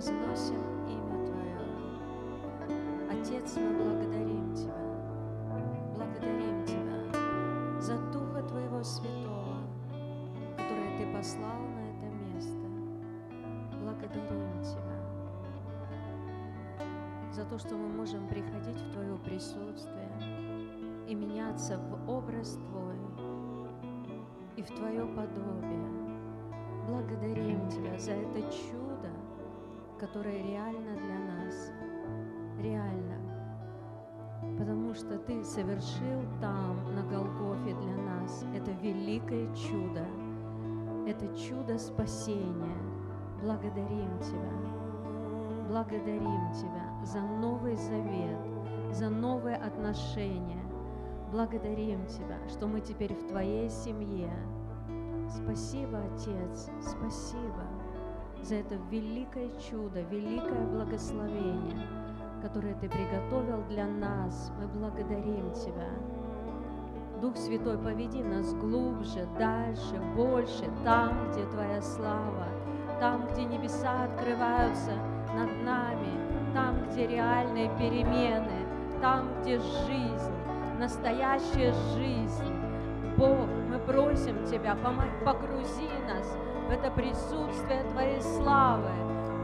превозносим имя Твое. Отец, мы благодарим Тебя, благодарим Тебя за Духа Твоего Святого, который Ты послал на это место. Благодарим Тебя за то, что мы можем приходить в Твое присутствие и меняться в образ Твой и в Твое подобие. Благодарим Тебя за это чудо, которое реально для нас. Реально. Потому что Ты совершил там, на Голгофе для нас, это великое чудо. Это чудо спасения. Благодарим Тебя. Благодарим Тебя за Новый Завет, за новые отношения. Благодарим Тебя, что мы теперь в Твоей семье. Спасибо, Отец, спасибо за это великое чудо, великое благословение, которое Ты приготовил для нас. Мы благодарим Тебя. Дух Святой, поведи нас глубже, дальше, больше, там, где Твоя слава, там, где небеса открываются над нами, там, где реальные перемены, там, где жизнь, настоящая жизнь. Бог, мы просим Тебя, погрузи нас в это присутствие Твоей славы.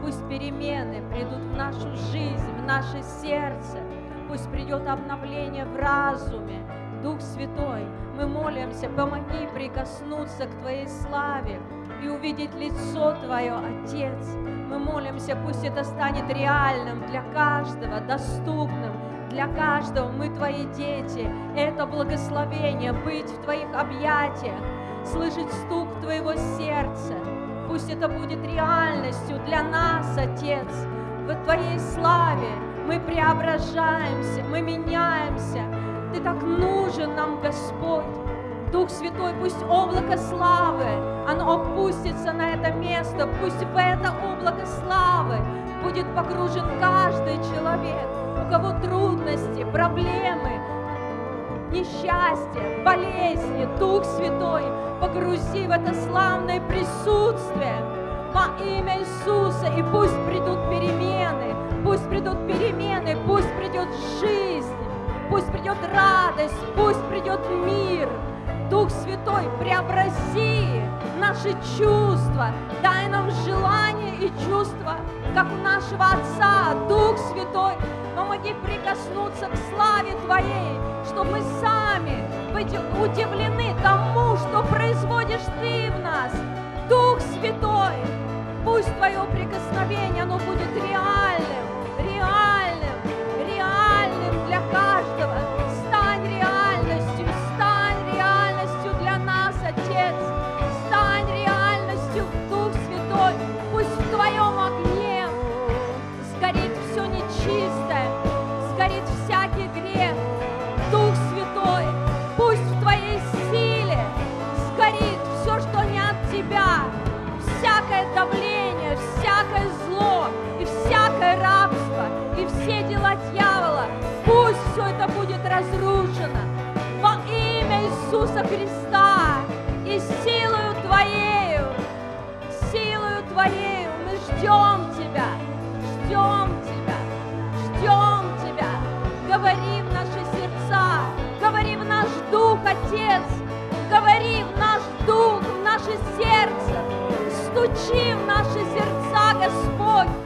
Пусть перемены придут в нашу жизнь, в наше сердце. Пусть придет обновление в разуме. Дух Святой, мы молимся, помоги прикоснуться к Твоей славе и увидеть лицо Твое, Отец. Мы молимся, пусть это станет реальным для каждого, доступным для каждого. Мы Твои дети. Это благословение быть в Твоих объятиях, слышать стук Твоего сердца. Пусть это будет реальностью для нас, Отец, в Твоей славе. Мы преображаемся, мы меняемся. Ты так нужен нам, Господь. Дух Святой, пусть облако славы, оно опустится на это место, пусть в это облако славы будет погружен каждый человек, у кого трудности, проблемы, несчастье, болезни, Дух Святой, погрузи в это славное присутствие во имя Иисуса, и пусть придут перемены, пусть придут перемены, пусть придет жизнь, пусть придет радость, пусть придет мир, Дух Святой, преобрази наши чувства, дай нам желание и чувства, как у нашего Отца, Дух Святой, помоги прикоснуться к славе Твоей, чтобы мы сами быть удивлены тому, что производишь Ты в нас, Дух Святой, пусть Твое прикосновение, оно будет реальным, Иисуса Христа и силою Твоею, силою Твоею мы ждем Тебя, ждем Тебя, ждем Тебя. Говори в наши сердца, говори в наш дух, Отец, говори в наш дух, в наше сердце, стучи в наши сердца, Господь,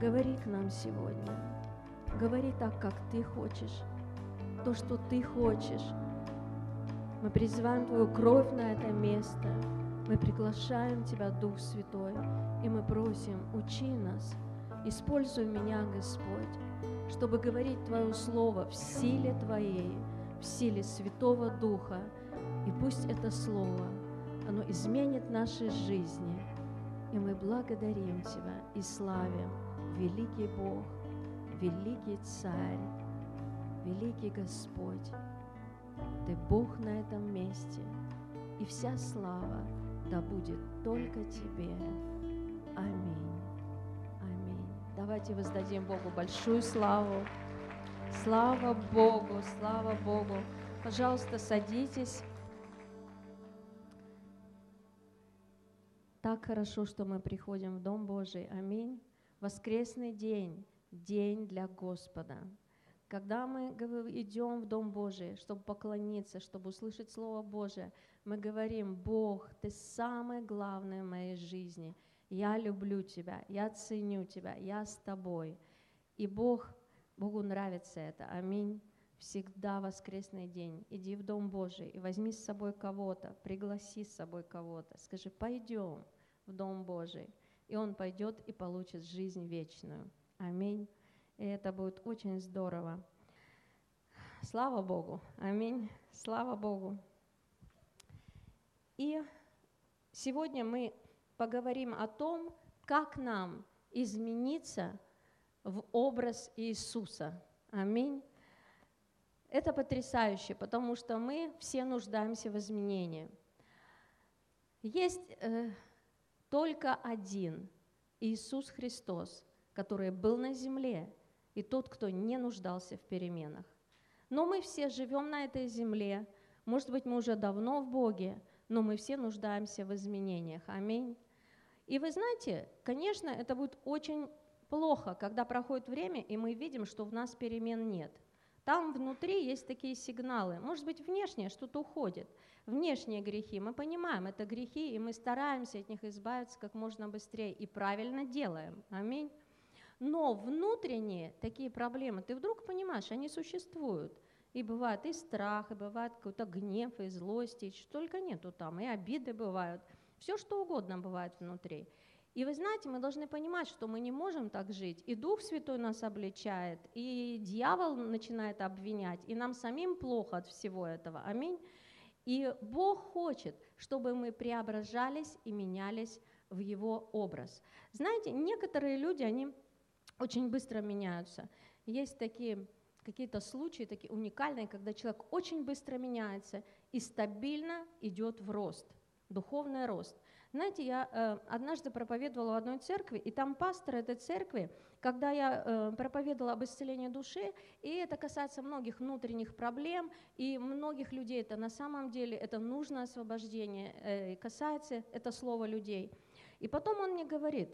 говори к нам сегодня. Говори так, как Ты хочешь, то, что Ты хочешь. Мы призываем Твою кровь на это место. Мы приглашаем Тебя, Дух Святой, и мы просим, учи нас, используй меня, Господь, чтобы говорить Твое Слово в силе Твоей, в силе Святого Духа. И пусть это Слово, оно изменит наши жизни. И мы благодарим Тебя и славим, великий Бог, великий Царь, великий Господь. Ты Бог на этом месте, и вся слава да будет только Тебе. Аминь. Аминь. Давайте воздадим Богу большую славу. Слава Богу, слава Богу. Пожалуйста, садитесь. Так хорошо, что мы приходим в Дом Божий. Аминь. Воскресный день, день для Господа. Когда мы идем в Дом Божий, чтобы поклониться, чтобы услышать Слово Божие, мы говорим, Бог, Ты самое главное в моей жизни. Я люблю Тебя, я ценю Тебя, я с Тобой. И Бог, Богу нравится это. Аминь. Всегда воскресный день. Иди в Дом Божий и возьми с собой кого-то, пригласи с собой кого-то. Скажи, пойдем в Дом Божий. И он пойдет и получит жизнь вечную. Аминь. И это будет очень здорово. Слава Богу. Аминь. Слава Богу. И сегодня мы поговорим о том, как нам измениться в образ Иисуса. Аминь. Это потрясающе, потому что мы все нуждаемся в изменении. Есть э, только один Иисус Христос, который был на земле и тот, кто не нуждался в переменах. Но мы все живем на этой земле, может быть, мы уже давно в Боге, но мы все нуждаемся в изменениях. Аминь. И вы знаете, конечно, это будет очень плохо, когда проходит время, и мы видим, что в нас перемен нет. Там внутри есть такие сигналы. Может быть, внешнее что-то уходит. Внешние грехи. Мы понимаем, это грехи, и мы стараемся от них избавиться как можно быстрее и правильно делаем. Аминь. Но внутренние такие проблемы, ты вдруг понимаешь, они существуют. И бывает и страх, и бывает какой-то гнев, и злость, и что только нету там, и обиды бывают. Все что угодно бывает внутри. И вы знаете, мы должны понимать, что мы не можем так жить. И Дух Святой нас обличает, и дьявол начинает обвинять, и нам самим плохо от всего этого. Аминь. И Бог хочет, чтобы мы преображались и менялись в Его образ. Знаете, некоторые люди, они очень быстро меняются. Есть такие какие-то случаи, такие уникальные, когда человек очень быстро меняется и стабильно идет в рост, духовный рост. Знаете, я э, однажды проповедовала в одной церкви, и там пастор этой церкви, когда я э, проповедовала об исцелении души, и это касается многих внутренних проблем, и многих людей это на самом деле, это нужное освобождение, э, касается это слово людей. И потом он мне говорит,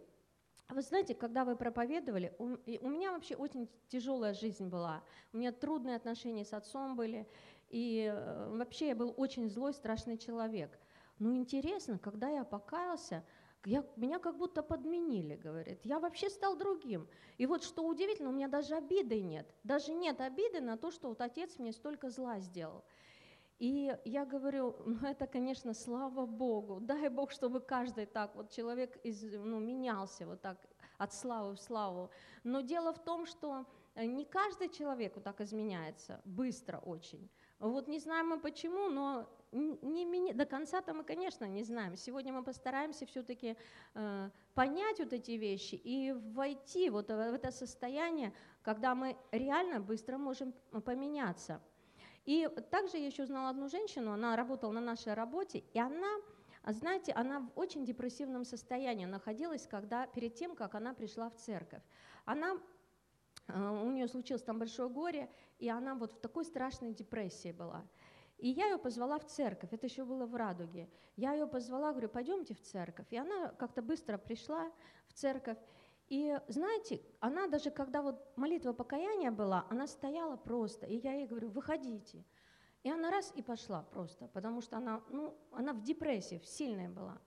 вы знаете, когда вы проповедовали, у, у меня вообще очень тяжелая жизнь была. У меня трудные отношения с отцом были, и э, вообще я был очень злой, страшный человек. Но интересно, когда я покаялся, я, меня как будто подменили, говорит. Я вообще стал другим. И вот что удивительно, у меня даже обиды нет. Даже нет обиды на то, что вот отец мне столько зла сделал. И я говорю, ну это, конечно, слава Богу, дай Бог, чтобы каждый так, вот человек из, ну, менялся вот так от славы в славу. Но дело в том, что э, не каждый человек вот так изменяется, быстро очень. Вот не знаем мы почему, но не, не, до конца-то мы, конечно, не знаем. Сегодня мы постараемся все-таки э, понять вот эти вещи и войти вот в это состояние, когда мы реально быстро можем поменяться. И также я еще знала одну женщину, она работала на нашей работе, и она, знаете, она в очень депрессивном состоянии находилась, когда, перед тем, как она пришла в церковь. Она э, у нее случилось там большое горе, и она вот в такой страшной депрессии была. И я ее позвала в церковь, это еще было в Радуге. Я ее позвала, говорю, пойдемте в церковь. И она как-то быстро пришла в церковь, и знаете, она даже когда вот молитва покаяния была, она стояла просто, и я ей говорю, выходите. И она раз и пошла просто, потому что она, ну, она в депрессии, сильная была.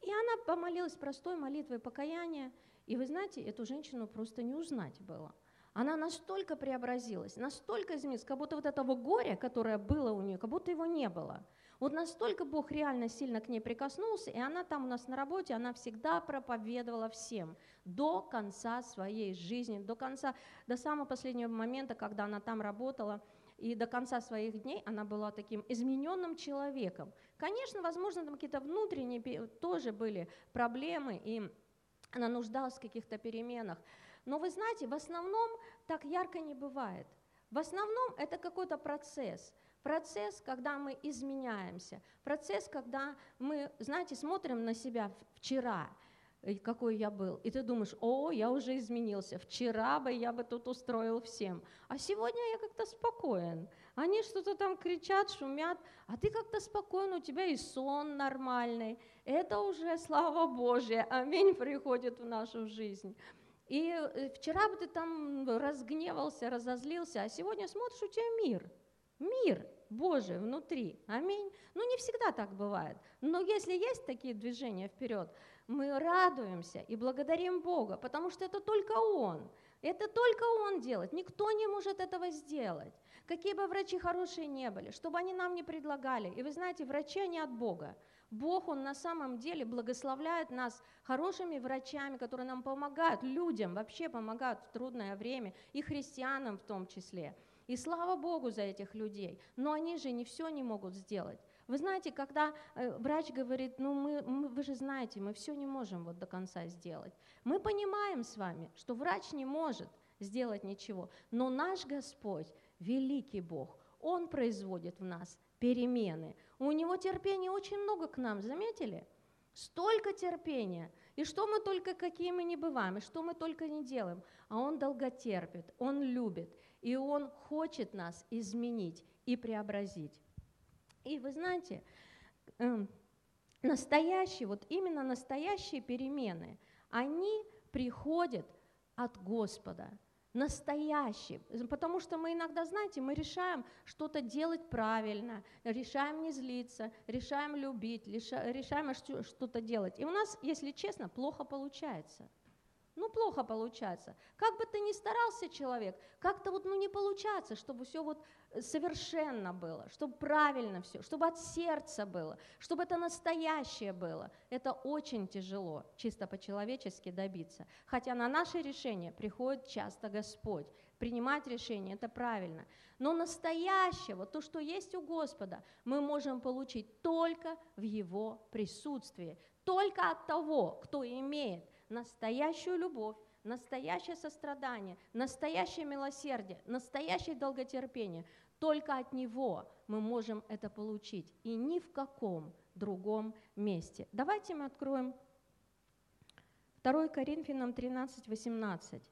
И она помолилась простой молитвой покаяния, И вы знаете, эту женщину просто не узнать было. Она настолько преобразилась, настолько изменилась, как будто вот этого горя, которое было у нее, как будто его не было. Вот настолько Бог реально сильно к ней прикоснулся, и она там у нас на работе, она всегда проповедовала всем до конца своей жизни, до конца, до самого последнего момента, когда она там работала, и до конца своих дней она была таким измененным человеком. Конечно, возможно, там какие-то внутренние тоже были проблемы, и она нуждалась в каких-то переменах. Но вы знаете, в основном так ярко не бывает. В основном это какой-то процесс. Процесс, когда мы изменяемся. Процесс, когда мы, знаете, смотрим на себя вчера, какой я был. И ты думаешь, о, я уже изменился. Вчера бы я бы тут устроил всем. А сегодня я как-то спокоен. Они что-то там кричат, шумят, а ты как-то спокоен, у тебя и сон нормальный. Это уже слава Божья. Аминь приходит в нашу жизнь. И э, вчера бы ты там разгневался, разозлился, а сегодня смотришь, у тебя мир. Мир Божий внутри. Аминь. Ну, не всегда так бывает. Но если есть такие движения вперед, мы радуемся и благодарим Бога, потому что это только Он. Это только Он делает. Никто не может этого сделать. Какие бы врачи хорошие не были, чтобы они нам не предлагали. И вы знаете, врачи не от Бога. Бог, Он на самом деле благословляет нас хорошими врачами, которые нам помогают, людям вообще помогают в трудное время, и христианам в том числе. И слава Богу за этих людей, но они же не все не могут сделать. Вы знаете, когда э, врач говорит, ну мы, мы, вы же знаете, мы все не можем вот до конца сделать. Мы понимаем с вами, что врач не может сделать ничего, но наш Господь, великий Бог, Он производит в нас перемены. У Него терпения очень много к нам, заметили? Столько терпения. И что мы только, какие мы не бываем, и что мы только не делаем. А Он долготерпит, Он любит, и Он хочет нас изменить и преобразить. И вы знаете, эм, настоящие, вот именно настоящие перемены, они приходят от Господа, настоящие, потому что мы иногда, знаете, мы решаем что-то делать правильно, решаем не злиться, решаем любить, решаем что-то делать. И у нас, если честно, плохо получается – ну, плохо получается. Как бы ты ни старался человек, как-то вот ну, не получается, чтобы все вот э, совершенно было, чтобы правильно все, чтобы от сердца было, чтобы это настоящее было. Это очень тяжело, чисто по-человечески добиться. Хотя на наше решение приходит часто Господь. Принимать решение – это правильно. Но настоящее, вот то, что есть у Господа, мы можем получить только в Его присутствии, только от того, кто имеет настоящую любовь, настоящее сострадание, настоящее милосердие, настоящее долготерпение. Только от Него мы можем это получить, и ни в каком другом месте. Давайте мы откроем 2 Коринфянам 13, 18.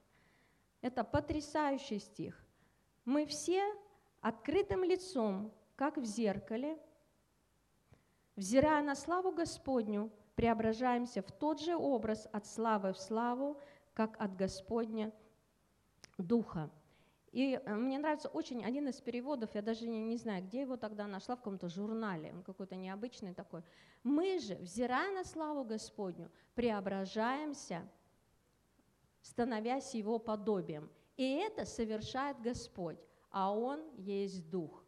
Это потрясающий стих. Мы все открытым лицом, как в зеркале, взирая на славу Господню, преображаемся в тот же образ от славы в славу, как от Господня Духа. И э, мне нравится очень один из переводов, я даже не, не знаю, где его тогда нашла, в каком-то журнале, он какой-то необычный такой. Мы же, взирая на славу Господню, преображаемся, становясь Его подобием. И это совершает Господь, а Он есть Дух.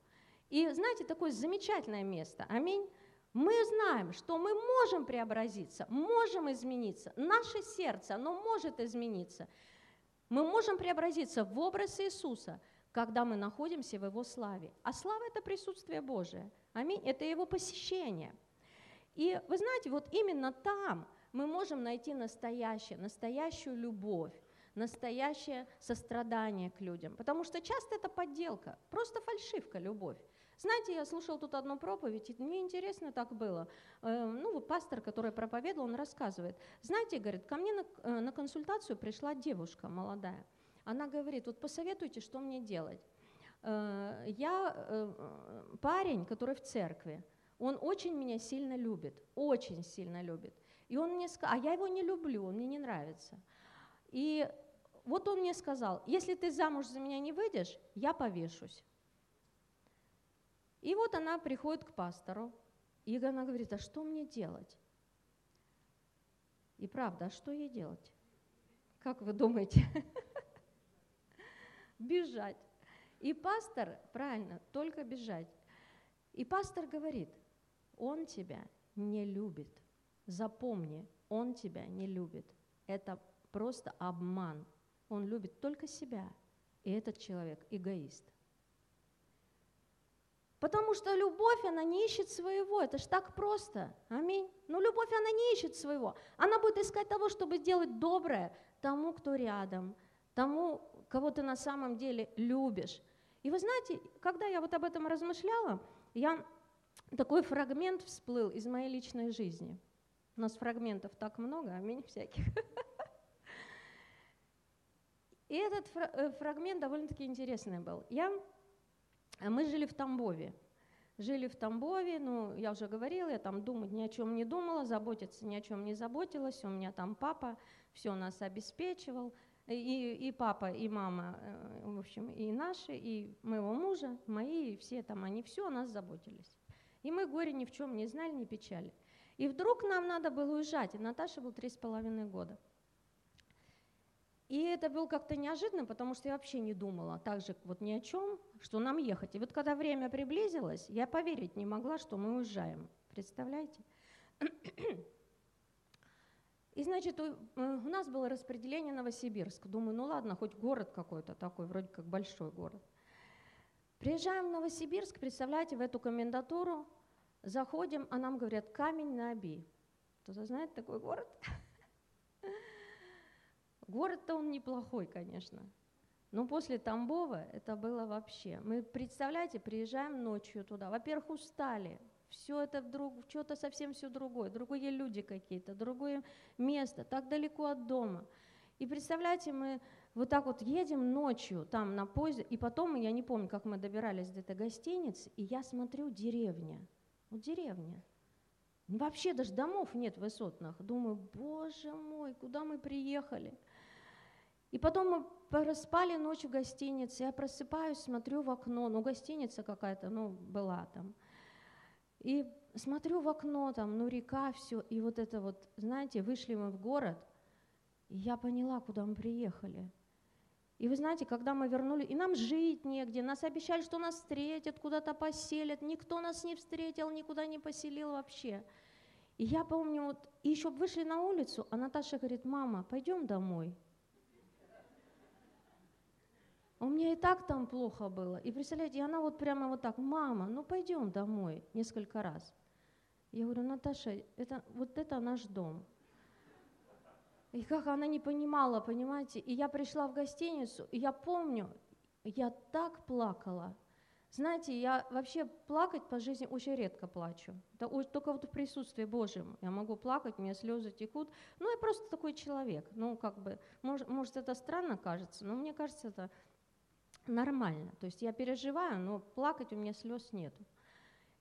И знаете, такое замечательное место. Аминь. Мы знаем, что мы можем преобразиться, можем измениться. Наше сердце, оно может измениться. Мы можем преобразиться в образ Иисуса, когда мы находимся в Его славе. А слава – это присутствие Божие. Аминь. Это Его посещение. И вы знаете, вот именно там мы можем найти настоящее, настоящую любовь, настоящее сострадание к людям. Потому что часто это подделка, просто фальшивка любовь. Знаете, я слушал тут одну проповедь, и мне интересно так было. Э, ну, пастор, который проповедовал, он рассказывает. Знаете, говорит, ко мне на, э, на консультацию пришла девушка молодая. Она говорит, вот посоветуйте, что мне делать. Э, я парень, который в церкви, он очень меня сильно любит, очень сильно любит. И он мне сказал, а я его не люблю, он мне не нравится. И вот он мне сказал, если ты замуж за меня не выйдешь, я повешусь. И вот она приходит к пастору, и она говорит, а что мне делать? И правда, а что ей делать? Как вы думаете? Бежать. И пастор, правильно, только бежать. И пастор говорит, он тебя не любит. Запомни, он тебя не любит. Это просто обман. Он любит только себя. И этот человек эгоист. Потому что любовь, она не ищет своего. Это ж так просто. Аминь. Но любовь, она не ищет своего. Она будет искать того, чтобы сделать доброе тому, кто рядом, тому, кого ты на самом деле любишь. И вы знаете, когда я вот об этом размышляла, я такой фрагмент всплыл из моей личной жизни. У нас фрагментов так много, аминь, всяких. И этот э, фрагмент довольно-таки интересный был. Я, мы жили в Тамбове. Жили в Тамбове, ну, я уже говорила, я там думать ни о чем не думала, заботиться ни о чем не заботилась. У меня там папа все нас обеспечивал. И, и папа, и мама, э, в общем, и наши, и моего мужа, мои, и все там, они все о нас заботились. И мы горе ни в чем не знали, ни печали. И вдруг нам надо было уезжать, и Наташе был три с половиной года. И это было как-то неожиданно, потому что я вообще не думала так же вот ни о чем, что нам ехать. И вот когда время приблизилось, я поверить не могла, что мы уезжаем. Представляете? И, значит, у, э, у нас было распределение Новосибирск. Думаю, ну ладно, хоть город какой-то такой, вроде как большой город. Приезжаем в Новосибирск, представляете, в эту комендатуру, заходим, а нам говорят, камень на Оби. Кто-то знает такой город? Город-то он неплохой, конечно. Но после Тамбова это было вообще. Мы, представляете, приезжаем ночью туда. Во-первых, устали. Все это вдруг, что-то совсем все другое. Другие люди какие-то, другое место, так далеко от дома. И представляете, мы вот так вот едем ночью там на поезде, и потом, я не помню, как мы добирались до этой гостиницы, и я смотрю деревня. Вот деревня. Вообще даже домов нет высотных. Думаю, боже мой, куда мы приехали? И потом мы проспали ночью в гостинице, я просыпаюсь, смотрю в окно, ну гостиница какая-то, ну была там. И смотрю в окно, там, ну река, все, и вот это вот, знаете, вышли мы в город, и я поняла, куда мы приехали. И вы знаете, когда мы вернули, и нам жить негде, нас обещали, что нас встретят, куда-то поселят, никто нас не встретил, никуда не поселил вообще. И я помню, вот, и еще вышли на улицу, а Наташа говорит, мама, пойдем домой. У меня и так там плохо было. И представляете, она вот прямо вот так, мама, ну пойдем домой, несколько раз. Я говорю, Наташа, это, вот это наш дом. И как она не понимала, понимаете, и я пришла в гостиницу, и я помню, я так плакала. Знаете, я вообще плакать по жизни очень редко плачу. Это только вот в присутствии Божьем я могу плакать, у меня слезы текут. Ну, я просто такой человек. Ну, как бы, может, может это странно кажется, но мне кажется, это нормально. То есть я переживаю, но плакать у меня слез нету.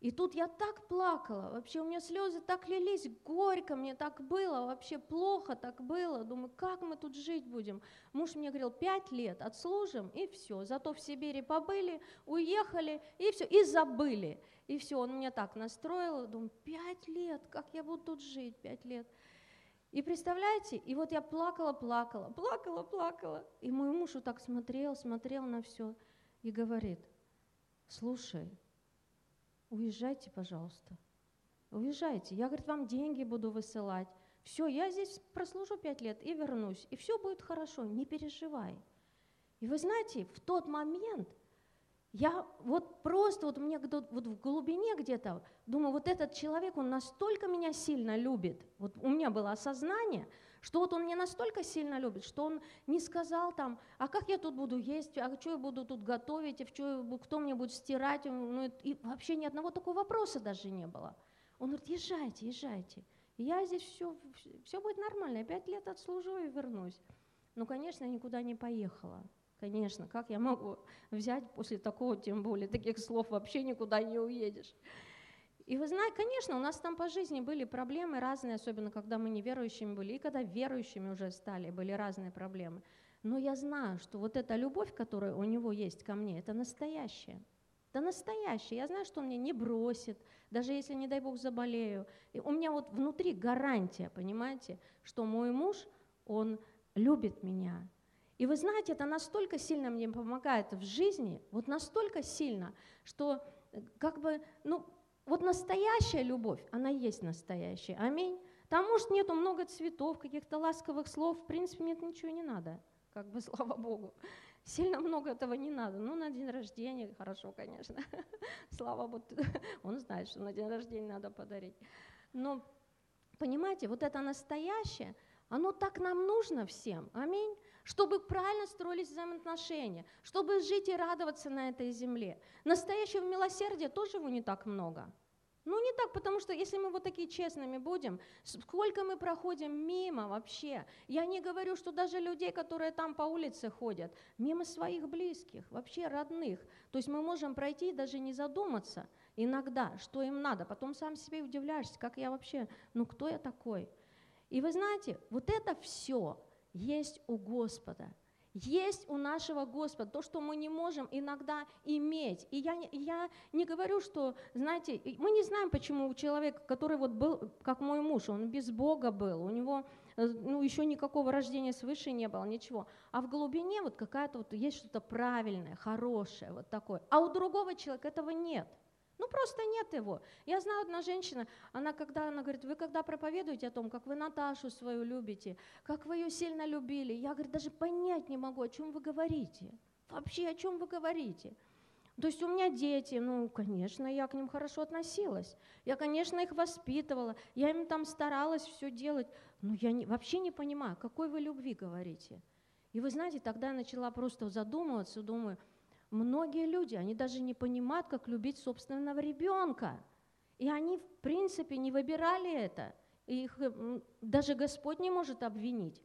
И тут я так плакала, вообще у меня слезы так лились, горько мне так было, вообще плохо так было. Думаю, как мы тут жить будем? Муж мне говорил, пять лет отслужим, и все. Зато в Сибири побыли, уехали, и все, и забыли. И все, он меня так настроил, думаю, пять лет, как я буду тут жить, пять лет. И представляете, и вот я плакала, плакала, плакала, плакала. И мой муж вот так смотрел, смотрел на все и говорит, слушай, уезжайте, пожалуйста, уезжайте. Я, говорит, вам деньги буду высылать. Все, я здесь прослужу пять лет и вернусь, и все будет хорошо, не переживай. И вы знаете, в тот момент я вот просто, вот мне вот в глубине где-то, думаю, вот этот человек, он настолько меня сильно любит. Вот у меня было осознание, что вот он меня настолько сильно любит, что он не сказал там, а как я тут буду есть, а что я буду тут готовить, и в что, кто мне будет стирать, ну, и вообще ни одного такого вопроса даже не было. Он говорит, езжайте, езжайте. я здесь все, все будет нормально, я пять лет отслужу и вернусь. Ну, конечно, я никуда не поехала. Конечно, как я могу взять после такого, тем более, таких слов вообще никуда не уедешь. И вы знаете, конечно, у нас там по жизни были проблемы разные, особенно когда мы неверующими были, и когда верующими уже стали, были разные проблемы. Но я знаю, что вот эта любовь, которая у него есть ко мне, это настоящая. Это настоящее. Я знаю, что он меня не бросит, даже если, не дай бог, заболею. И у меня вот внутри гарантия, понимаете, что мой муж, он любит меня. И вы знаете, это настолько сильно мне помогает в жизни, вот настолько сильно, что э, как бы, ну, вот настоящая любовь, она есть настоящая. Аминь. Там, может, нету много цветов, каких-то ласковых слов, в принципе, нет ничего не надо, как бы, слава Богу. Сильно много этого не надо. Ну, на день рождения хорошо, конечно. Слава Богу, он знает, что на день рождения надо подарить. Но, понимаете, вот это настоящее, оно так нам нужно всем. Аминь чтобы правильно строились взаимоотношения, чтобы жить и радоваться на этой земле. Настоящего милосердия тоже его не так много. Ну не так, потому что если мы вот такие честными будем, сколько мы проходим мимо вообще. Я не говорю, что даже людей, которые там по улице ходят, мимо своих близких, вообще родных. То есть мы можем пройти и даже не задуматься иногда, что им надо. Потом сам себе удивляешься, как я вообще, ну кто я такой? И вы знаете, вот это все, есть у Господа. Есть у нашего Господа то, что мы не можем иногда иметь. И я, я не говорю, что, знаете, мы не знаем, почему у человека, который вот был, как мой муж, он без Бога был, у него э, ну, еще никакого рождения свыше не было, ничего. А в глубине вот какая-то вот есть что-то правильное, хорошее, вот такое. А у другого человека этого нет. Ну просто нет его. Я знаю одна женщина, она когда, она говорит, вы когда проповедуете о том, как вы Наташу свою любите, как вы ее сильно любили, я, говорит, даже понять не могу, о чем вы говорите. Вообще, о чем вы говорите. То есть у меня дети, ну, конечно, я к ним хорошо относилась. Я, конечно, их воспитывала, я им там старалась все делать. Но я не, вообще не понимаю, какой вы любви говорите. И вы знаете, тогда я начала просто задумываться, думаю, многие люди, они даже не понимают, как любить собственного ребенка. И они, в принципе, не выбирали это. И их даже Господь не может обвинить,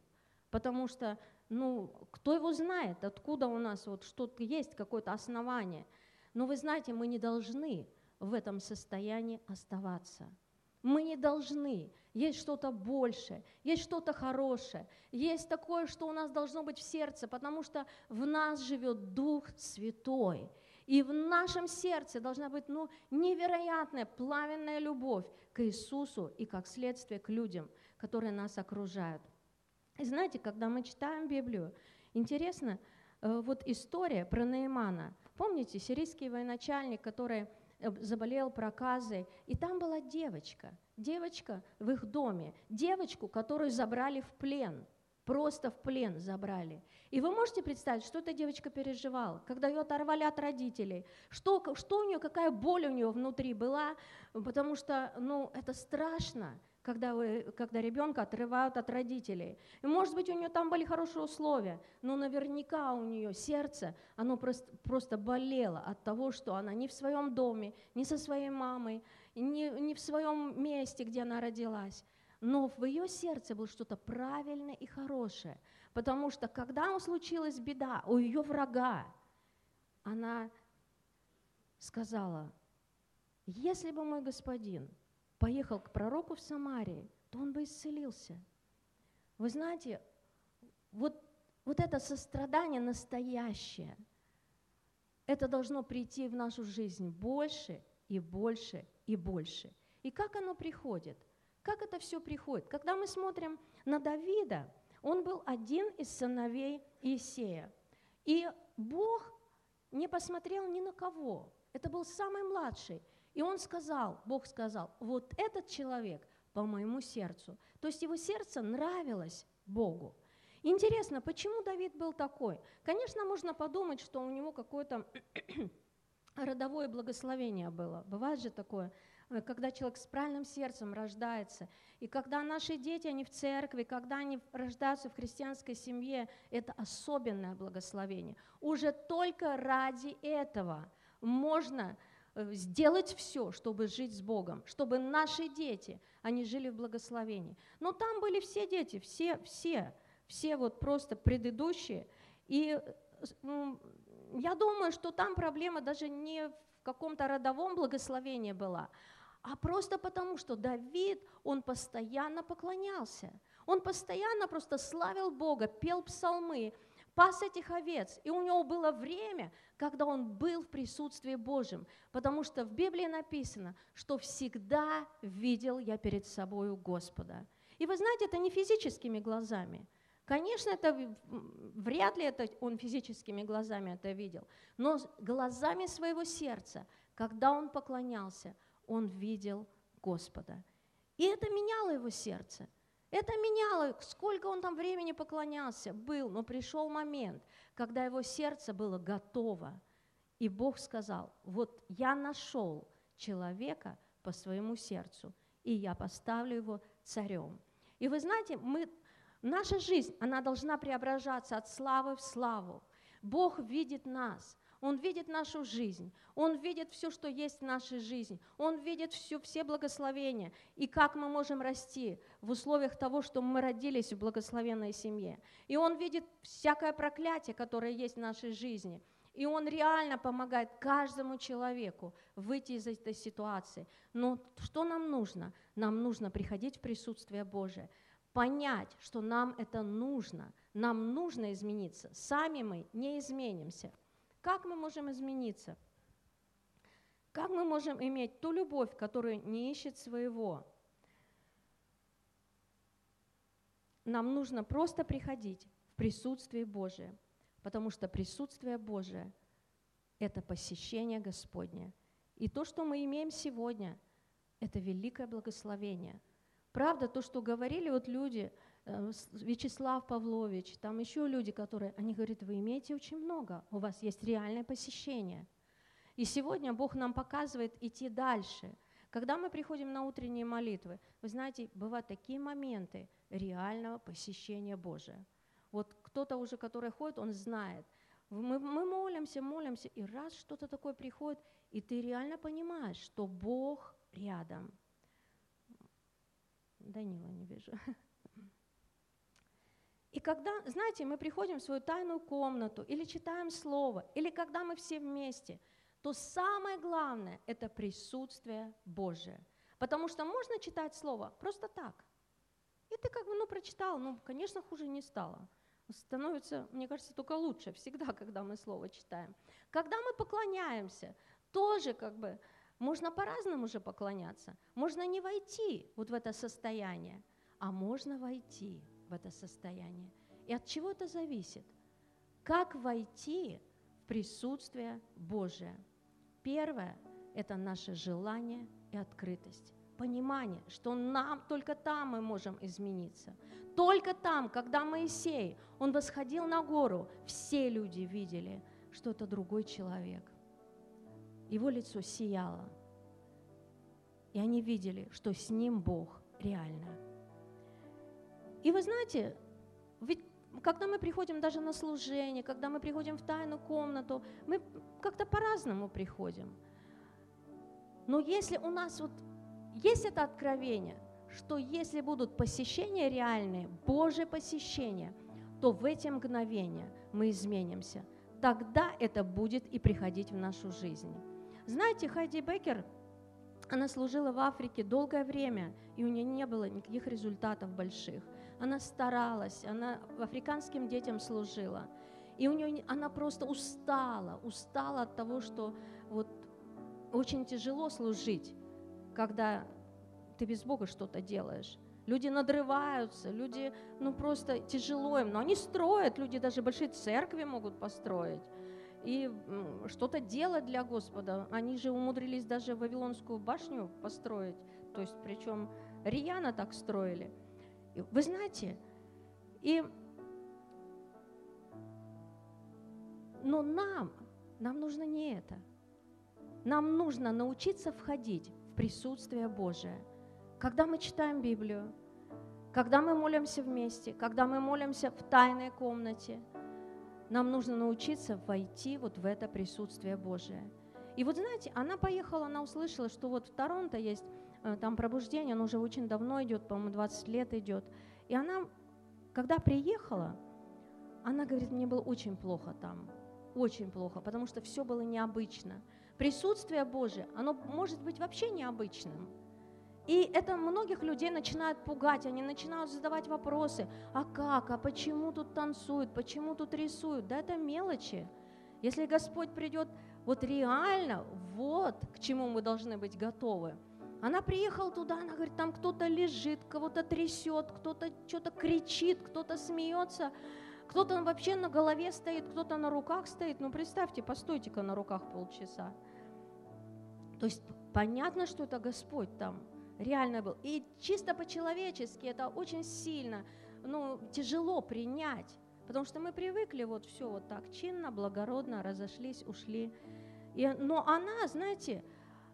потому что, ну, кто его знает, откуда у нас вот что-то есть, какое-то основание. Но вы знаете, мы не должны в этом состоянии оставаться. Мы не должны. Есть что-то большее, есть что-то хорошее, есть такое, что у нас должно быть в сердце, потому что в нас живет Дух Святой. И в нашем сердце должна быть ну, невероятная пламенная любовь к Иисусу и, как следствие, к людям, которые нас окружают. И знаете, когда мы читаем Библию, интересно, э, вот история про Наимана. Помните, сирийский военачальник, который Э, заболел проказой, и там была девочка, девочка в их доме, девочку, которую забрали в плен, просто в плен забрали. И вы можете представить, что эта девочка переживала, когда ее оторвали от родителей, что, что у нее, какая боль у нее внутри была, потому что, ну, это страшно, когда, вы, когда ребенка отрывают от родителей. И, может быть, у нее там были хорошие условия, но наверняка у нее сердце, оно просто, просто болело от того, что она не в своем доме, не со своей мамой, не, не в своем месте, где она родилась. Но в ее сердце было что-то правильное и хорошее, потому что когда случилась беда у ее врага, она сказала, если бы мой господин поехал к пророку в Самарии, то он бы исцелился. Вы знаете, вот, вот это сострадание настоящее, это должно прийти в нашу жизнь больше и больше и больше. И как оно приходит? Как это все приходит? Когда мы смотрим на Давида, он был один из сыновей Иисея. И Бог не посмотрел ни на кого. Это был самый младший. И он сказал, Бог сказал, вот этот человек по моему сердцу. То есть его сердце нравилось Богу. Интересно, почему Давид был такой? Конечно, можно подумать, что у него какое-то родовое благословение было. Бывает же такое, э, когда человек с правильным сердцем рождается. И когда наши дети, они в церкви, когда они рождаются в христианской семье, это особенное благословение. Уже только ради этого можно Э, сделать все, чтобы жить с Богом, чтобы наши дети, они жили в благословении. Но там были все дети, все, все, все вот просто предыдущие. И я думаю, что там проблема даже не в каком-то родовом благословении была, а просто потому, что Давид, он постоянно поклонялся. Он постоянно просто славил Бога, пел псалмы, пас этих овец, и у него было время, когда он был в присутствии Божьем, потому что в Библии написано, что всегда видел я перед собою Господа. И вы знаете, это не физическими глазами. Конечно, это вряд ли это он физическими глазами это видел, но глазами своего сердца, когда он поклонялся, он видел Господа. И это меняло его сердце. Это меняло, сколько он там времени поклонялся, был, но пришел момент, когда его сердце было готово. И Бог сказал, вот я нашел человека по своему сердцу, и я поставлю его царем. И вы знаете, мы Наша жизнь, она должна преображаться от славы в славу. Бог видит нас, Он видит нашу жизнь, Он видит все, что есть в нашей жизни, Он видит все, все благословения и как мы можем расти в условиях того, что мы родились в благословенной семье. И Он видит всякое проклятие, которое есть в нашей жизни. И Он реально помогает каждому человеку выйти из этой ситуации. Но что нам нужно? Нам нужно приходить в присутствие Божие – понять, что нам это нужно, нам нужно измениться. Сами мы не изменимся. Как мы можем измениться? Как мы можем иметь ту любовь, которая не ищет своего? Нам нужно просто приходить в присутствие Божие, потому что присутствие Божие – это посещение Господне. И то, что мы имеем сегодня, это великое благословение – Правда, то, что говорили вот люди, э, Вячеслав Павлович, там еще люди, которые, они говорят, вы имеете очень много, у вас есть реальное посещение. И сегодня Бог нам показывает идти дальше. Когда мы приходим на утренние молитвы, вы знаете, бывают такие моменты реального посещения Божия. Вот кто-то уже, который ходит, он знает. Мы, мы молимся, молимся, и раз что-то такое приходит, и ты реально понимаешь, что Бог рядом – Данила не вижу. И когда, знаете, мы приходим в свою тайную комнату или читаем слово, или когда мы все вместе, то самое главное – это присутствие Божие. Потому что можно читать слово просто так. И ты как бы, ну, прочитал, ну, конечно, хуже не стало. Становится, мне кажется, только лучше всегда, когда мы слово читаем. Когда мы поклоняемся, тоже как бы можно по-разному же поклоняться. Можно не войти вот в это состояние, а можно войти в это состояние. И от чего это зависит? Как войти в присутствие Божие? Первое – это наше желание и открытость. Понимание, что нам только там мы можем измениться. Только там, когда Моисей, он восходил на гору, все люди видели, что это другой человек его лицо сияло. И они видели, что с ним Бог реально. И вы знаете, ведь когда мы приходим даже на служение, когда мы приходим в тайную комнату, мы как-то по-разному приходим. Но если у нас вот есть это откровение, что если будут посещения реальные, Божье посещение, то в эти мгновения мы изменимся. Тогда это будет и приходить в нашу жизнь. Знаете, Хайди Бекер, она служила в Африке долгое время, и у нее не было никаких результатов больших. Она старалась, она африканским детям служила. И у нее, она просто устала, устала от того, что вот очень тяжело служить, когда ты без Бога что-то делаешь. Люди надрываются, люди, ну просто тяжело им, но они строят, люди даже большие церкви могут построить и что-то делать для Господа. Они же умудрились даже Вавилонскую башню построить, то есть причем рьяно так строили. Вы знаете, и но нам, нам нужно не это. Нам нужно научиться входить в присутствие Божие. Когда мы читаем Библию, когда мы молимся вместе, когда мы молимся в тайной комнате – нам нужно научиться войти вот в это присутствие Божие. И вот знаете, она поехала, она услышала, что вот в Торонто есть э, там пробуждение, оно уже очень давно идет, по-моему, 20 лет идет. И она, когда приехала, она говорит, мне было очень плохо там, очень плохо, потому что все было необычно. Присутствие Божие, оно может быть вообще необычным. И это многих людей начинает пугать, они начинают задавать вопросы, а как, а почему тут танцуют, почему тут рисуют? Да это мелочи. Если Господь придет вот реально, вот к чему мы должны быть готовы. Она приехала туда, она говорит, там кто-то лежит, кого-то трясет, кто-то что-то кричит, кто-то смеется, кто-то вообще на голове стоит, кто-то на руках стоит. Ну, представьте, постойте-ка на руках полчаса. То есть понятно, что это Господь там реально был. И чисто по-человечески это очень сильно, ну, тяжело принять. Потому что мы привыкли вот все вот так чинно, благородно, разошлись, ушли. И, но она, знаете,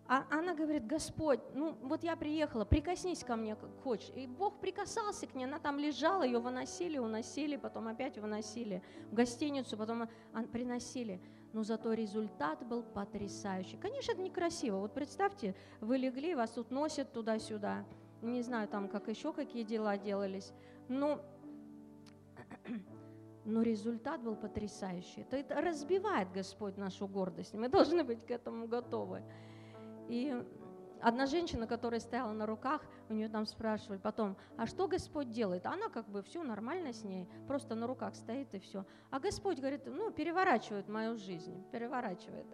а она говорит, Господь, ну вот я приехала, прикоснись ко мне, как хочешь. И Бог прикасался к ней, она там лежала, ее выносили, уносили, потом опять выносили в гостиницу, потом приносили. Но зато результат был потрясающий. Конечно, это некрасиво. Вот представьте, вы легли, вас тут носят туда-сюда. Не знаю, там как еще какие дела делались. Но, но результат был потрясающий. Это, это разбивает Господь нашу гордость. Мы должны быть к этому готовы. И одна женщина, которая стояла на руках, у нее там спрашивали потом, а что Господь делает? Она как бы все нормально с ней, просто на руках стоит и все. А Господь говорит, ну, переворачивает мою жизнь, переворачивает.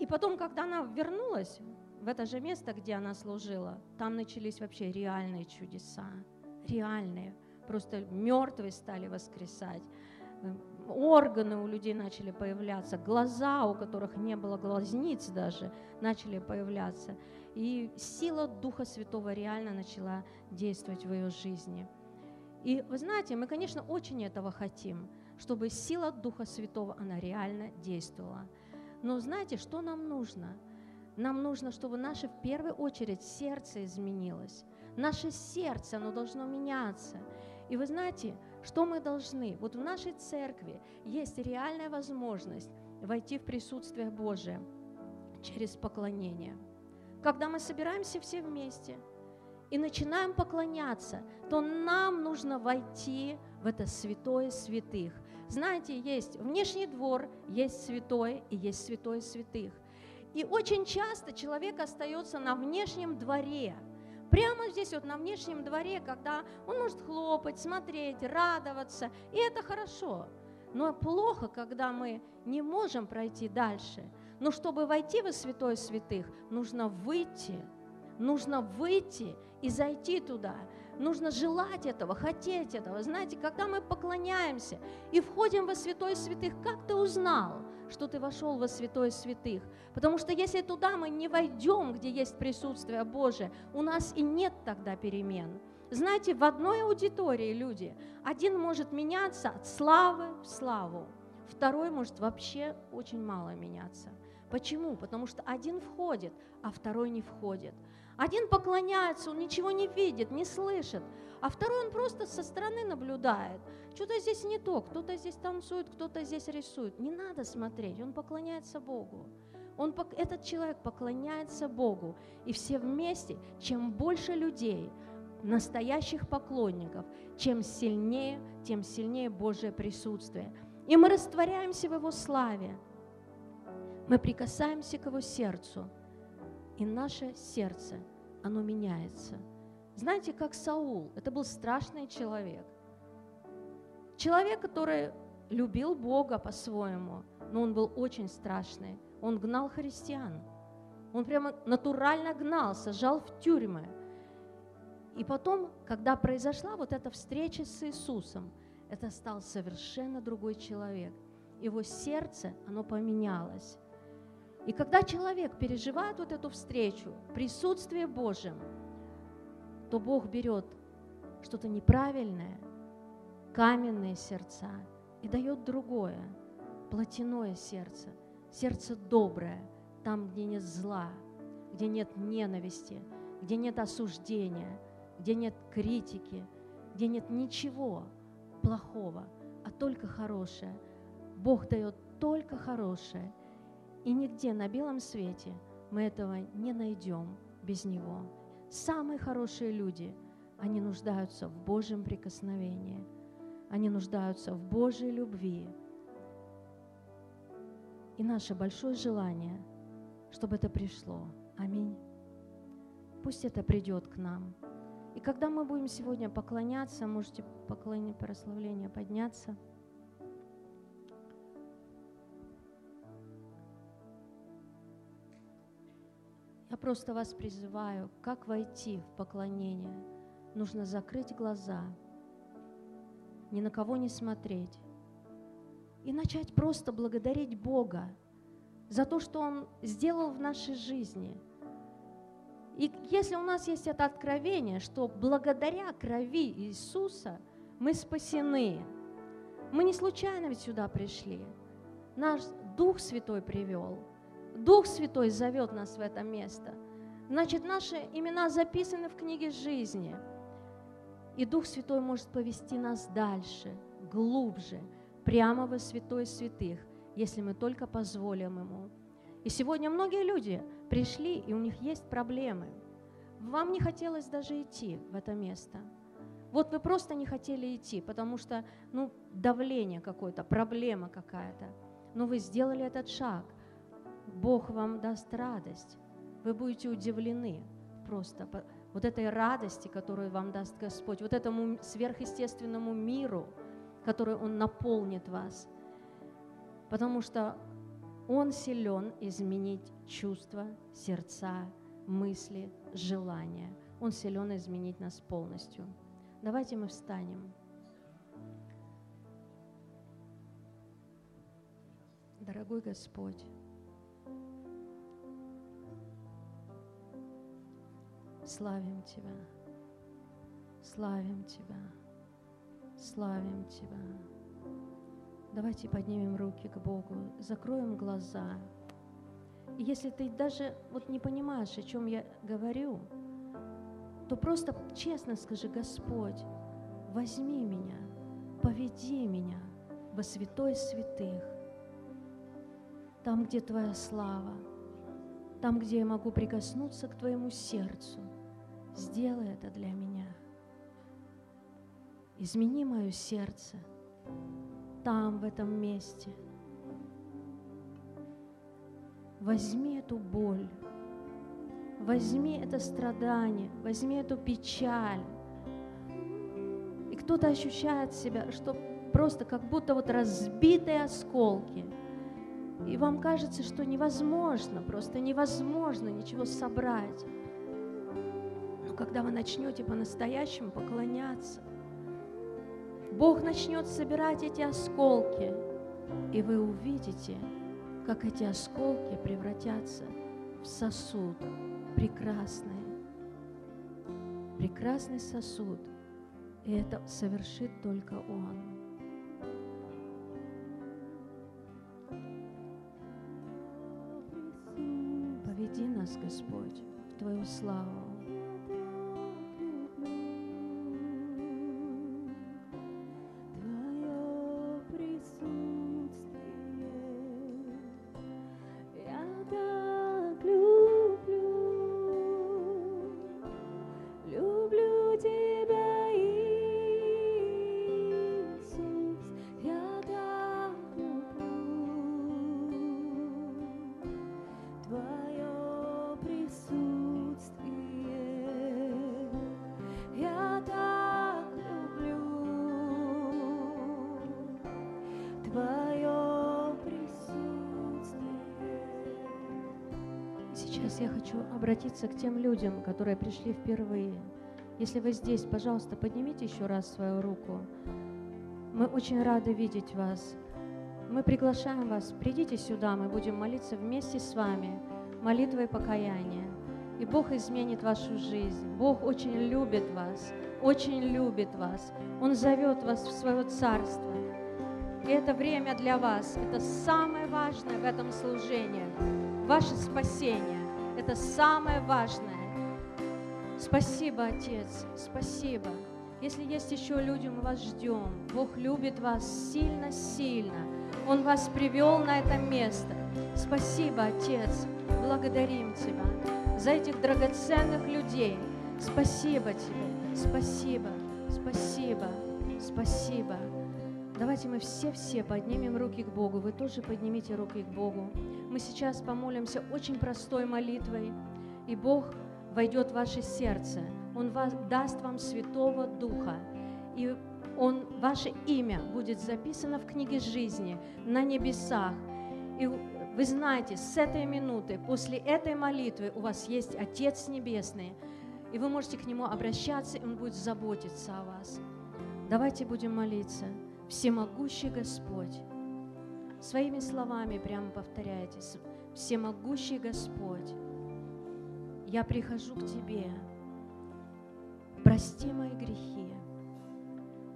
И потом, когда она вернулась в это же место, где она служила, там начались вообще реальные чудеса, реальные. Просто мертвые стали воскресать, органы у людей начали появляться, глаза, у которых не было глазниц даже, начали появляться. И сила Духа Святого реально начала действовать в ее жизни. И вы знаете, мы, конечно, очень этого хотим, чтобы сила Духа Святого, она реально действовала. Но знаете, что нам нужно? Нам нужно, чтобы наше в первую очередь сердце изменилось. Наше сердце, оно должно меняться. И вы знаете, что мы должны? Вот в нашей церкви есть реальная возможность войти в присутствие Божие через поклонение. Когда мы собираемся все вместе и начинаем поклоняться, то нам нужно войти в это святое святых. Знаете, есть внешний двор, есть святое и есть святое святых. И очень часто человек остается на внешнем дворе – Прямо здесь, вот на внешнем дворе, когда он может хлопать, смотреть, радоваться, и это хорошо. Но плохо, когда мы не можем пройти дальше. Но чтобы войти во святой святых, нужно выйти, нужно выйти и зайти туда. Нужно желать этого, хотеть этого. Знаете, когда мы поклоняемся и входим во святой святых, как ты узнал? Что ты вошел во святое святых. Потому что если туда мы не войдем, где есть присутствие Божие, у нас и нет тогда перемен. Знаете, в одной аудитории люди, один может меняться от славы в славу, второй может вообще очень мало меняться. Почему? Потому что один входит, а второй не входит. Один поклоняется, он ничего не видит, не слышит, а второй он просто со стороны наблюдает. Что-то здесь не то, кто-то здесь танцует, кто-то здесь рисует. Не надо смотреть, он поклоняется Богу. Он, этот человек поклоняется Богу. И все вместе, чем больше людей, настоящих поклонников, чем сильнее, тем сильнее Божье присутствие. И мы растворяемся в Его славе. Мы прикасаемся к Его сердцу. И наше сердце, оно меняется – знаете, как Саул, это был страшный человек. Человек, который любил Бога по-своему, но он был очень страшный. Он гнал христиан. Он прямо натурально гнал, сажал в тюрьмы. И потом, когда произошла вот эта встреча с Иисусом, это стал совершенно другой человек. Его сердце, оно поменялось. И когда человек переживает вот эту встречу, присутствие Божьем, то Бог берет что-то неправильное, каменные сердца, и дает другое, плотяное сердце, сердце доброе, там, где нет зла, где нет ненависти, где нет осуждения, где нет критики, где нет ничего плохого, а только хорошее. Бог дает только хорошее. И нигде на белом свете мы этого не найдем без Него. Самые хорошие люди, они нуждаются в Божьем прикосновении. Они нуждаются в Божьей любви. И наше большое желание, чтобы это пришло. Аминь. Пусть это придет к нам. И когда мы будем сегодня поклоняться, можете поклонение прославления подняться – Я просто вас призываю, как войти в поклонение. Нужно закрыть глаза, ни на кого не смотреть и начать просто благодарить Бога за то, что Он сделал в нашей жизни. И если у нас есть это откровение, что благодаря крови Иисуса мы спасены, мы не случайно ведь сюда пришли. Наш Дух Святой привел. Дух Святой зовет нас в это место. Значит, наши имена записаны в книге жизни. И Дух Святой может повести нас дальше, глубже, прямо во святой святых, если мы только позволим Ему. И сегодня многие люди пришли, и у них есть проблемы. Вам не хотелось даже идти в это место. Вот вы просто не хотели идти, потому что ну, давление какое-то, проблема какая-то. Но вы сделали этот шаг. Бог вам даст радость. Вы будете удивлены просто вот этой радости, которую вам даст Господь, вот этому сверхъестественному миру, который Он наполнит вас. Потому что Он силен изменить чувства, сердца, мысли, желания. Он силен изменить нас полностью. Давайте мы встанем. Дорогой Господь, славим Тебя, славим Тебя, славим Тебя. Давайте поднимем руки к Богу, закроем глаза. И если ты даже вот не понимаешь, о чем я говорю, то просто честно скажи, Господь, возьми меня, поведи меня во святой святых, там, где Твоя слава, там, где я могу прикоснуться к Твоему сердцу. Сделай это для меня. Измени мое сердце там, в этом месте. Возьми эту боль, возьми это страдание, возьми эту печаль. И кто-то ощущает себя, что просто как будто вот разбитые осколки – и вам кажется, что невозможно, просто невозможно ничего собрать. Когда вы начнете по-настоящему поклоняться, Бог начнет собирать эти осколки, и вы увидите, как эти осколки превратятся в сосуд прекрасный. Прекрасный сосуд. И это совершит только Он. нас, Господь, в Твою славу. Обратиться к тем людям, которые пришли впервые. Если вы здесь, пожалуйста, поднимите еще раз свою руку. Мы очень рады видеть вас. Мы приглашаем вас, придите сюда, мы будем молиться вместе с вами молитвой покаяния. И Бог изменит вашу жизнь. Бог очень любит вас, очень любит вас. Он зовет вас в свое царство. И это время для вас, это самое важное в этом служении, ваше спасение. Это самое важное. Спасибо, Отец, спасибо. Если есть еще люди, мы вас ждем. Бог любит вас сильно-сильно. Он вас привел на это место. Спасибо, Отец. Благодарим Тебя за этих драгоценных людей. Спасибо Тебе. Спасибо. Спасибо. Спасибо. Давайте мы все-все поднимем руки к Богу. Вы тоже поднимите руки к Богу. Мы сейчас помолимся очень простой молитвой, и Бог войдет в ваше сердце. Он вас, даст вам Святого Духа, и он, ваше имя будет записано в книге жизни на небесах. И Вы знаете, с этой минуты, после этой молитвы у вас есть Отец Небесный, и вы можете к Нему обращаться, и Он будет заботиться о вас. Давайте будем молиться. Всемогущий Господь, своими словами прямо повторяйте. Всемогущий Господь, я прихожу к Тебе. Прости мои грехи.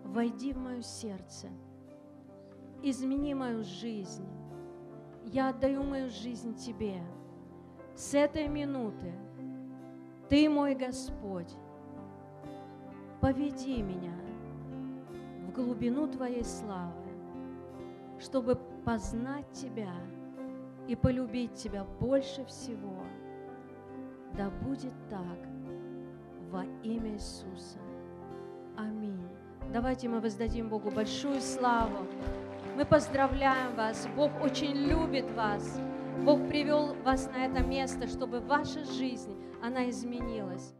Войди в мое сердце. Измени мою жизнь. Я отдаю мою жизнь Тебе. С этой минуты Ты мой Господь. Поведи меня в глубину Твоей славы, чтобы познать Тебя и полюбить Тебя больше всего. Да будет так во имя Иисуса. Аминь. Давайте мы воздадим Богу большую славу. Мы поздравляем вас. Бог очень любит вас. Бог привел вас на это место, чтобы ваша жизнь, она изменилась.